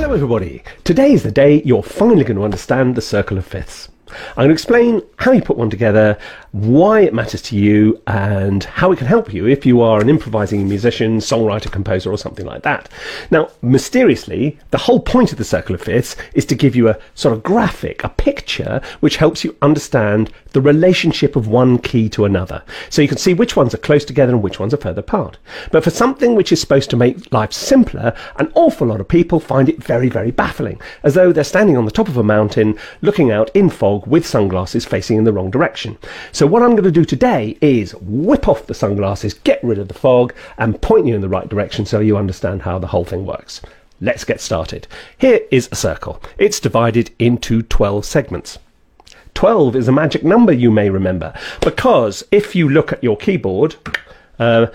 Hello, everybody. Today is the day you're finally going to understand the circle of fifths. I'm going to explain how you put one together, why it matters to you, and how it can help you if you are an improvising musician, songwriter, composer, or something like that. Now, mysteriously, the whole point of the circle of fifths is to give you a sort of graphic, a picture, which helps you understand the relationship of one key to another. So you can see which ones are close together and which ones are further apart. But for something which is supposed to make life simpler, an awful lot of people find it very, very baffling, as though they're standing on the top of a mountain looking out in fog with sunglasses facing in the wrong direction. So what I'm going to do today is whip off the sunglasses, get rid of the fog, and point you in the right direction so you understand how the whole thing works. Let's get started. Here is a circle. It's divided into 12 segments. 12 is a magic number you may remember because if you look at your keyboard, uh,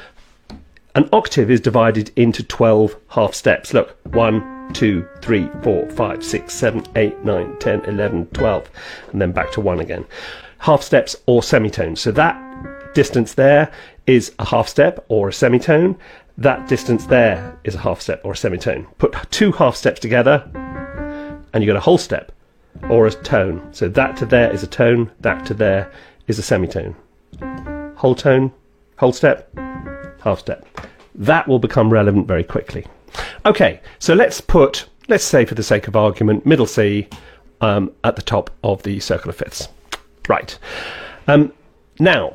an octave is divided into 12 half steps. Look, 1, 2, 3, 4, 5, 6, 7, 8, 9, 10, 11, 12, and then back to 1 again. Half steps or semitones. So that distance there is a half step or a semitone. That distance there is a half step or a semitone. Put two half steps together and you get a whole step or a tone. So that to there is a tone, that to there is a semitone. Whole tone, whole step, half step. That will become relevant very quickly. Okay, so let's put, let's say for the sake of argument, middle C um, at the top of the circle of fifths. Right. Um, now,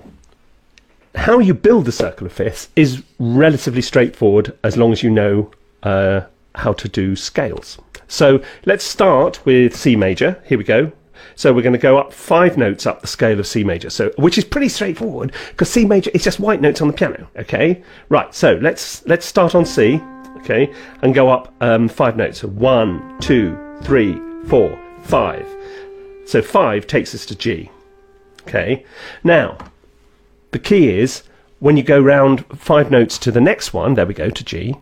how you build the circle of fifths is relatively straightforward as long as you know uh, how to do scales. So let's start with C major. Here we go. So we're going to go up five notes up the scale of C major. So which is pretty straightforward because C major is just white notes on the piano. Okay, right. So let's let's start on C. Okay, and go up um, five notes. So one, two, three, four, five. So five takes us to G. Okay. Now the key is when you go round five notes to the next one. There we go to G.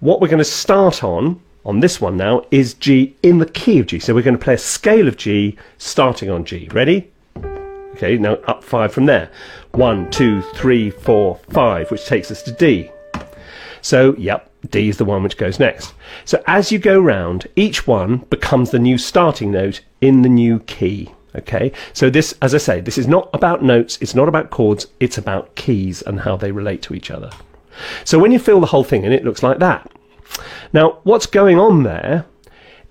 What we're going to start on on this one now is G in the key of G. So we're going to play a scale of G starting on G. Ready? Okay, now up five from there. One, two, three, four, five, which takes us to D. So, yep, D is the one which goes next. So as you go round, each one becomes the new starting note in the new key. Okay, so this, as I say, this is not about notes, it's not about chords, it's about keys and how they relate to each other. So when you fill the whole thing in, it looks like that. Now, what's going on there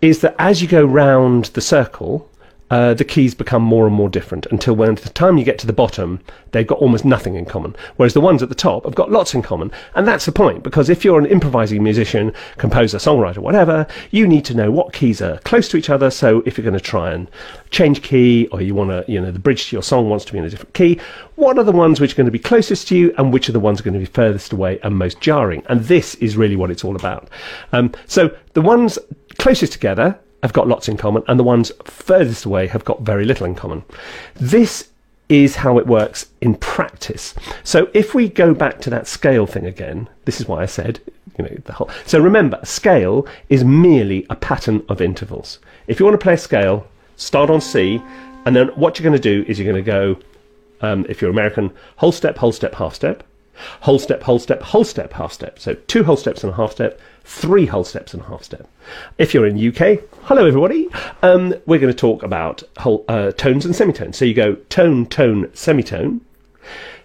is that as you go round the circle, uh, the keys become more and more different until when the time you get to the bottom, they've got almost nothing in common. Whereas the ones at the top have got lots in common. And that's the point, because if you're an improvising musician, composer, songwriter, whatever, you need to know what keys are close to each other. So if you're going to try and change key, or you want to, you know, the bridge to your song wants to be in a different key, what are the ones which are going to be closest to you, and which are the ones going to be furthest away and most jarring? And this is really what it's all about. Um, so the ones closest together have got lots in common, and the ones furthest away have got very little in common. This is how it works in practice. So if we go back to that scale thing again, this is why I said, you know, the whole. So remember, scale is merely a pattern of intervals. If you want to play a scale, start on C, and then what you're going to do is you're going to go, um, if you're American, whole step, whole step, half step, whole step, whole step, whole step, half step. So two whole steps and a half step, three whole steps and a half step. If you're in UK, hello everybody. Um, we're going to talk about whole uh, tones and semitones. So you go tone, tone, semitone,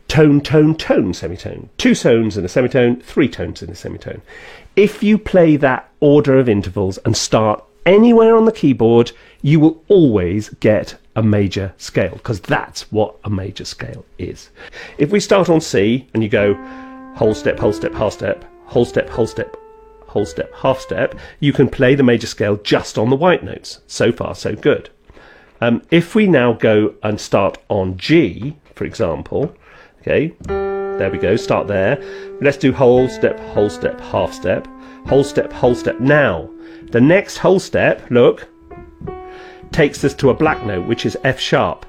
tone, tone, tone, semitone, two tones and a semitone, three tones and a semitone. If you play that order of intervals and start anywhere on the keyboard, you will always get a major scale because that's what a major scale is. If we start on C and you go whole step, whole step, half step, whole step, whole step, whole step, half step, you can play the major scale just on the white notes. So far, so good. Um, if we now go and start on G, for example, okay, there we go, start there. Let's do whole step, whole step, half step, whole step, whole step. Now, the next whole step, look, takes us to a black note, which is F sharp.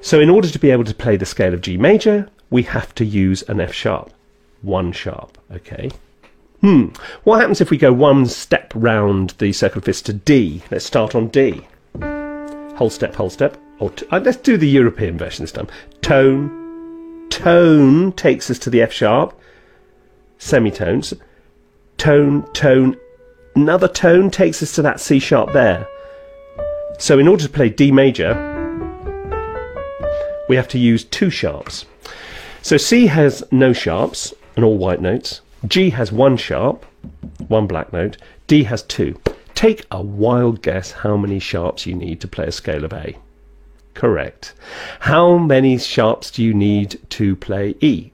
So in order to be able to play the scale of G major, we have to use an F sharp, one sharp, okay? Hmm, what happens if we go one step round the circle of fifths to D? Let's start on D. Whole step, whole step, or t- uh, let's do the European version this time. Tone, tone takes us to the F sharp, semitones, tone, tone, another tone takes us to that C sharp there. So in order to play D major, we have to use two sharps. So C has no sharps and all white notes. G has one sharp, one black note. D has two. Take a wild guess how many sharps you need to play a scale of A. Correct. How many sharps do you need to play E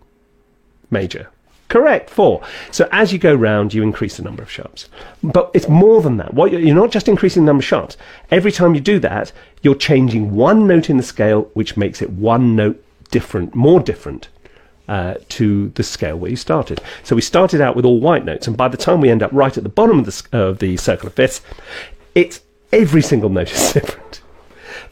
major? Correct, four. So as you go round, you increase the number of sharps. But it's more than that. What you're, you're not just increasing the number of sharps. Every time you do that, you're changing one note in the scale, which makes it one note different, more different uh, to the scale where you started. So we started out with all white notes, and by the time we end up right at the bottom of the, of the circle of fifths, it's every single note is different.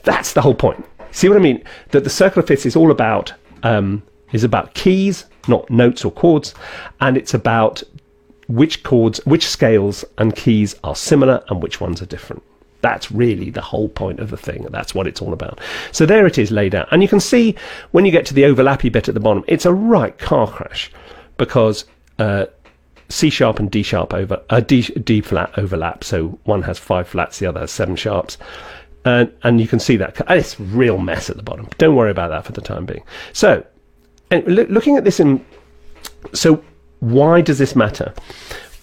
That's the whole point. See what I mean? That the circle of fifths is all about um, is about keys, not notes or chords, and it's about which chords, which scales and keys are similar and which ones are different. That's really the whole point of the thing. That's what it's all about. So there it is laid out. And you can see when you get to the overlappy bit at the bottom, it's a right car crash because uh, C sharp and D sharp over uh, D, D flat overlap. So one has five flats, the other has seven sharps. And, and you can see that it's real mess at the bottom. Don't worry about that for the time being. So, looking at this in, so why does this matter?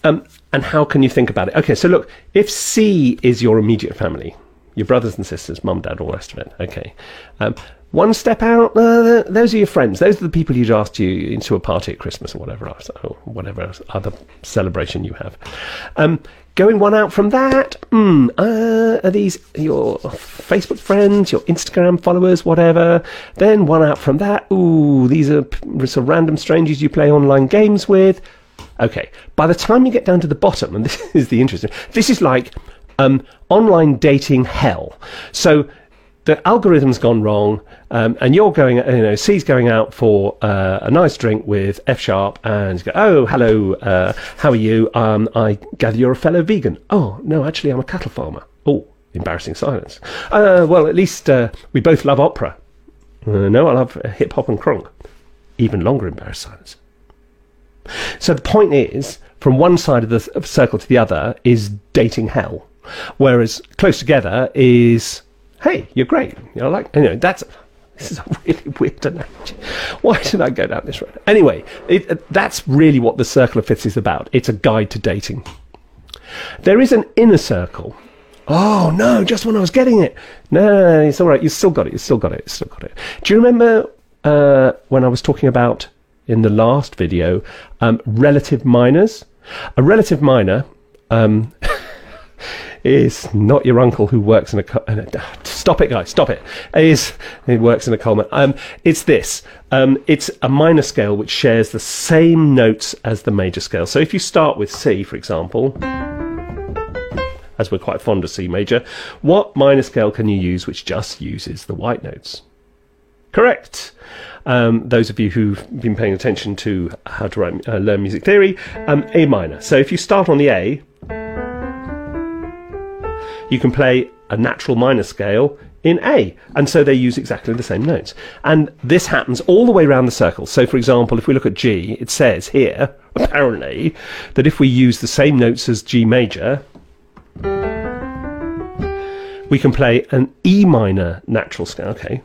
Um, and how can you think about it? Okay, so look, if C is your immediate family, your brothers and sisters, mum, dad, all the rest of it, okay. Um, one step out, uh, those are your friends. Those are the people you'd asked you into a party at Christmas or whatever else, or whatever other celebration you have. Um, going one out from that, mm, uh, are these your Facebook friends, your Instagram followers, whatever? Then one out from that, ooh, these are some random strangers you play online games with. Okay, by the time you get down to the bottom, and this is the interesting, this is like um, online dating hell. So the algorithm's gone wrong, um, and you're going, you know, C's going out for uh, a nice drink with F sharp, and go, oh, hello, uh, how are you? Um, I gather you're a fellow vegan. Oh, no, actually, I'm a cattle farmer. Oh, embarrassing silence. Uh, well, at least uh, we both love opera. Uh, no, I love hip hop and crunk. Even longer embarrassed silence. So the point is, from one side of the circle to the other is dating hell, whereas close together is, hey, you're great. You know, like you know, that's this is a really weird analogy. Why did I go down this road? Anyway, it, that's really what the circle of fifths is about. It's a guide to dating. There is an inner circle. Oh no! Just when I was getting it. No, no, no it's all right. You still got it. You still got it. You still got it. Do you remember uh, when I was talking about in the last video, um, relative minors. A relative minor um, is not your uncle who works in a. stop it, guys! Stop it! Is he works in a coal mine? Um, it's this. Um, it's a minor scale which shares the same notes as the major scale. So if you start with C, for example, as we're quite fond of C major, what minor scale can you use which just uses the white notes? Correct. Um, those of you who've been paying attention to how to write, uh, learn music theory, um, A minor. So if you start on the A, you can play a natural minor scale in A. And so they use exactly the same notes. And this happens all the way around the circle. So, for example, if we look at G, it says here, apparently, that if we use the same notes as G major, we can play an E minor natural scale. Okay.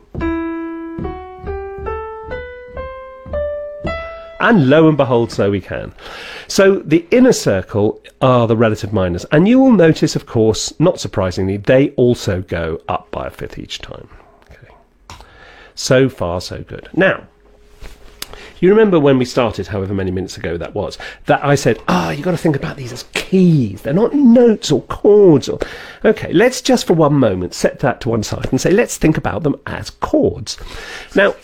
And lo and behold, so we can. So the inner circle are the relative minors. And you will notice, of course, not surprisingly, they also go up by a fifth each time. Okay. So far, so good. Now, you remember when we started, however many minutes ago that was, that I said, ah, oh, you've got to think about these as keys. They're not notes or chords. Or Okay, let's just for one moment set that to one side and say, let's think about them as chords. Now,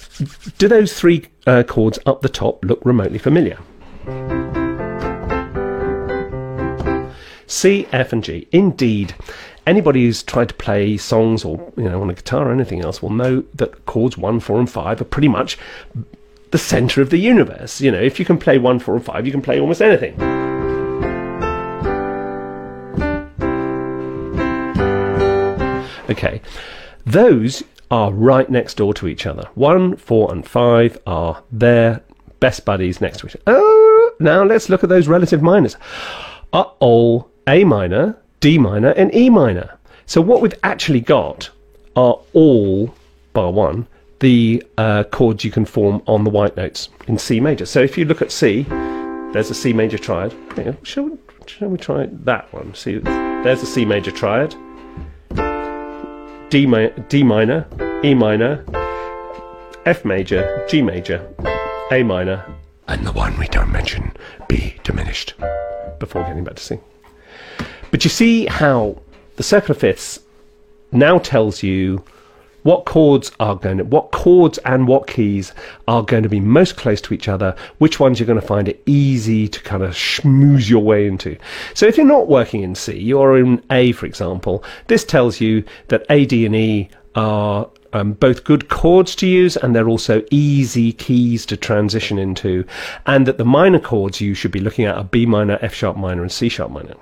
do those three uh, chords up the top look remotely familiar? C, F, and G. Indeed, anybody who's tried to play songs or you know on a guitar or anything else will know that chords one, four, and five are pretty much the center of the universe. You know, if you can play one, four, and five, you can play almost anything. Okay, those are right next door to each other. One, four, and five are their best buddies next to each other. Oh, now let's look at those relative minors. Uh oh, A minor, D minor, and E minor. So what we've actually got are all, bar one, the uh, chords you can form on the white notes in C major. So if you look at C, there's a C major triad. Shall, we, shall we try that one? See, there's a C major triad. D, mi- D minor, E minor, F major, G major, A minor, and the one we don't mention, B diminished, before getting back to C. But you see how the circle of fifths now tells you what chords are going to, what chords and what keys are going to be most close to each other, which ones you're going to find it easy to kind of schmooze your way into. So if you're not working in C, you're in A, for example, this tells you that A, D, and E are um, both good chords to use and they're also easy keys to transition into, and that the minor chords you should be looking at are B minor, F sharp minor, and C sharp minor.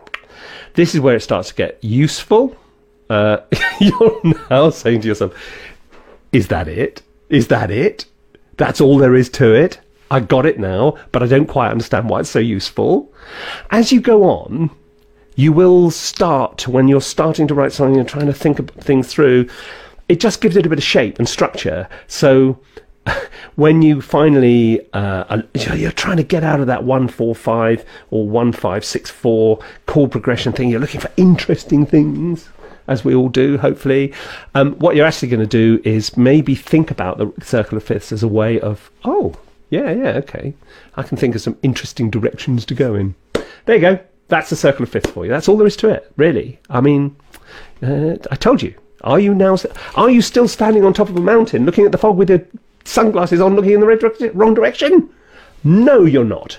This is where it starts to get useful uh, you're now saying to yourself, is that it? Is that it? That's all there is to it? I got it now, but I don't quite understand why it's so useful. As you go on, you will start, when you're starting to write something and trying to think things through, it just gives it a bit of shape and structure. So when you finally uh, you're trying to get out of that one four five or one five six four chord progression thing, you're looking for interesting things as we all do, hopefully. Um, what you're actually going to do is maybe think about the circle of fifths as a way of, oh, yeah, yeah, okay. I can think of some interesting directions to go in. There you go. That's the circle of fifths for you. That's all there is to it, really. I mean, uh, I told you. Are you now? Are you still standing on top of a mountain, looking at the fog with your sunglasses on, looking in the wrong direction? No, you're not.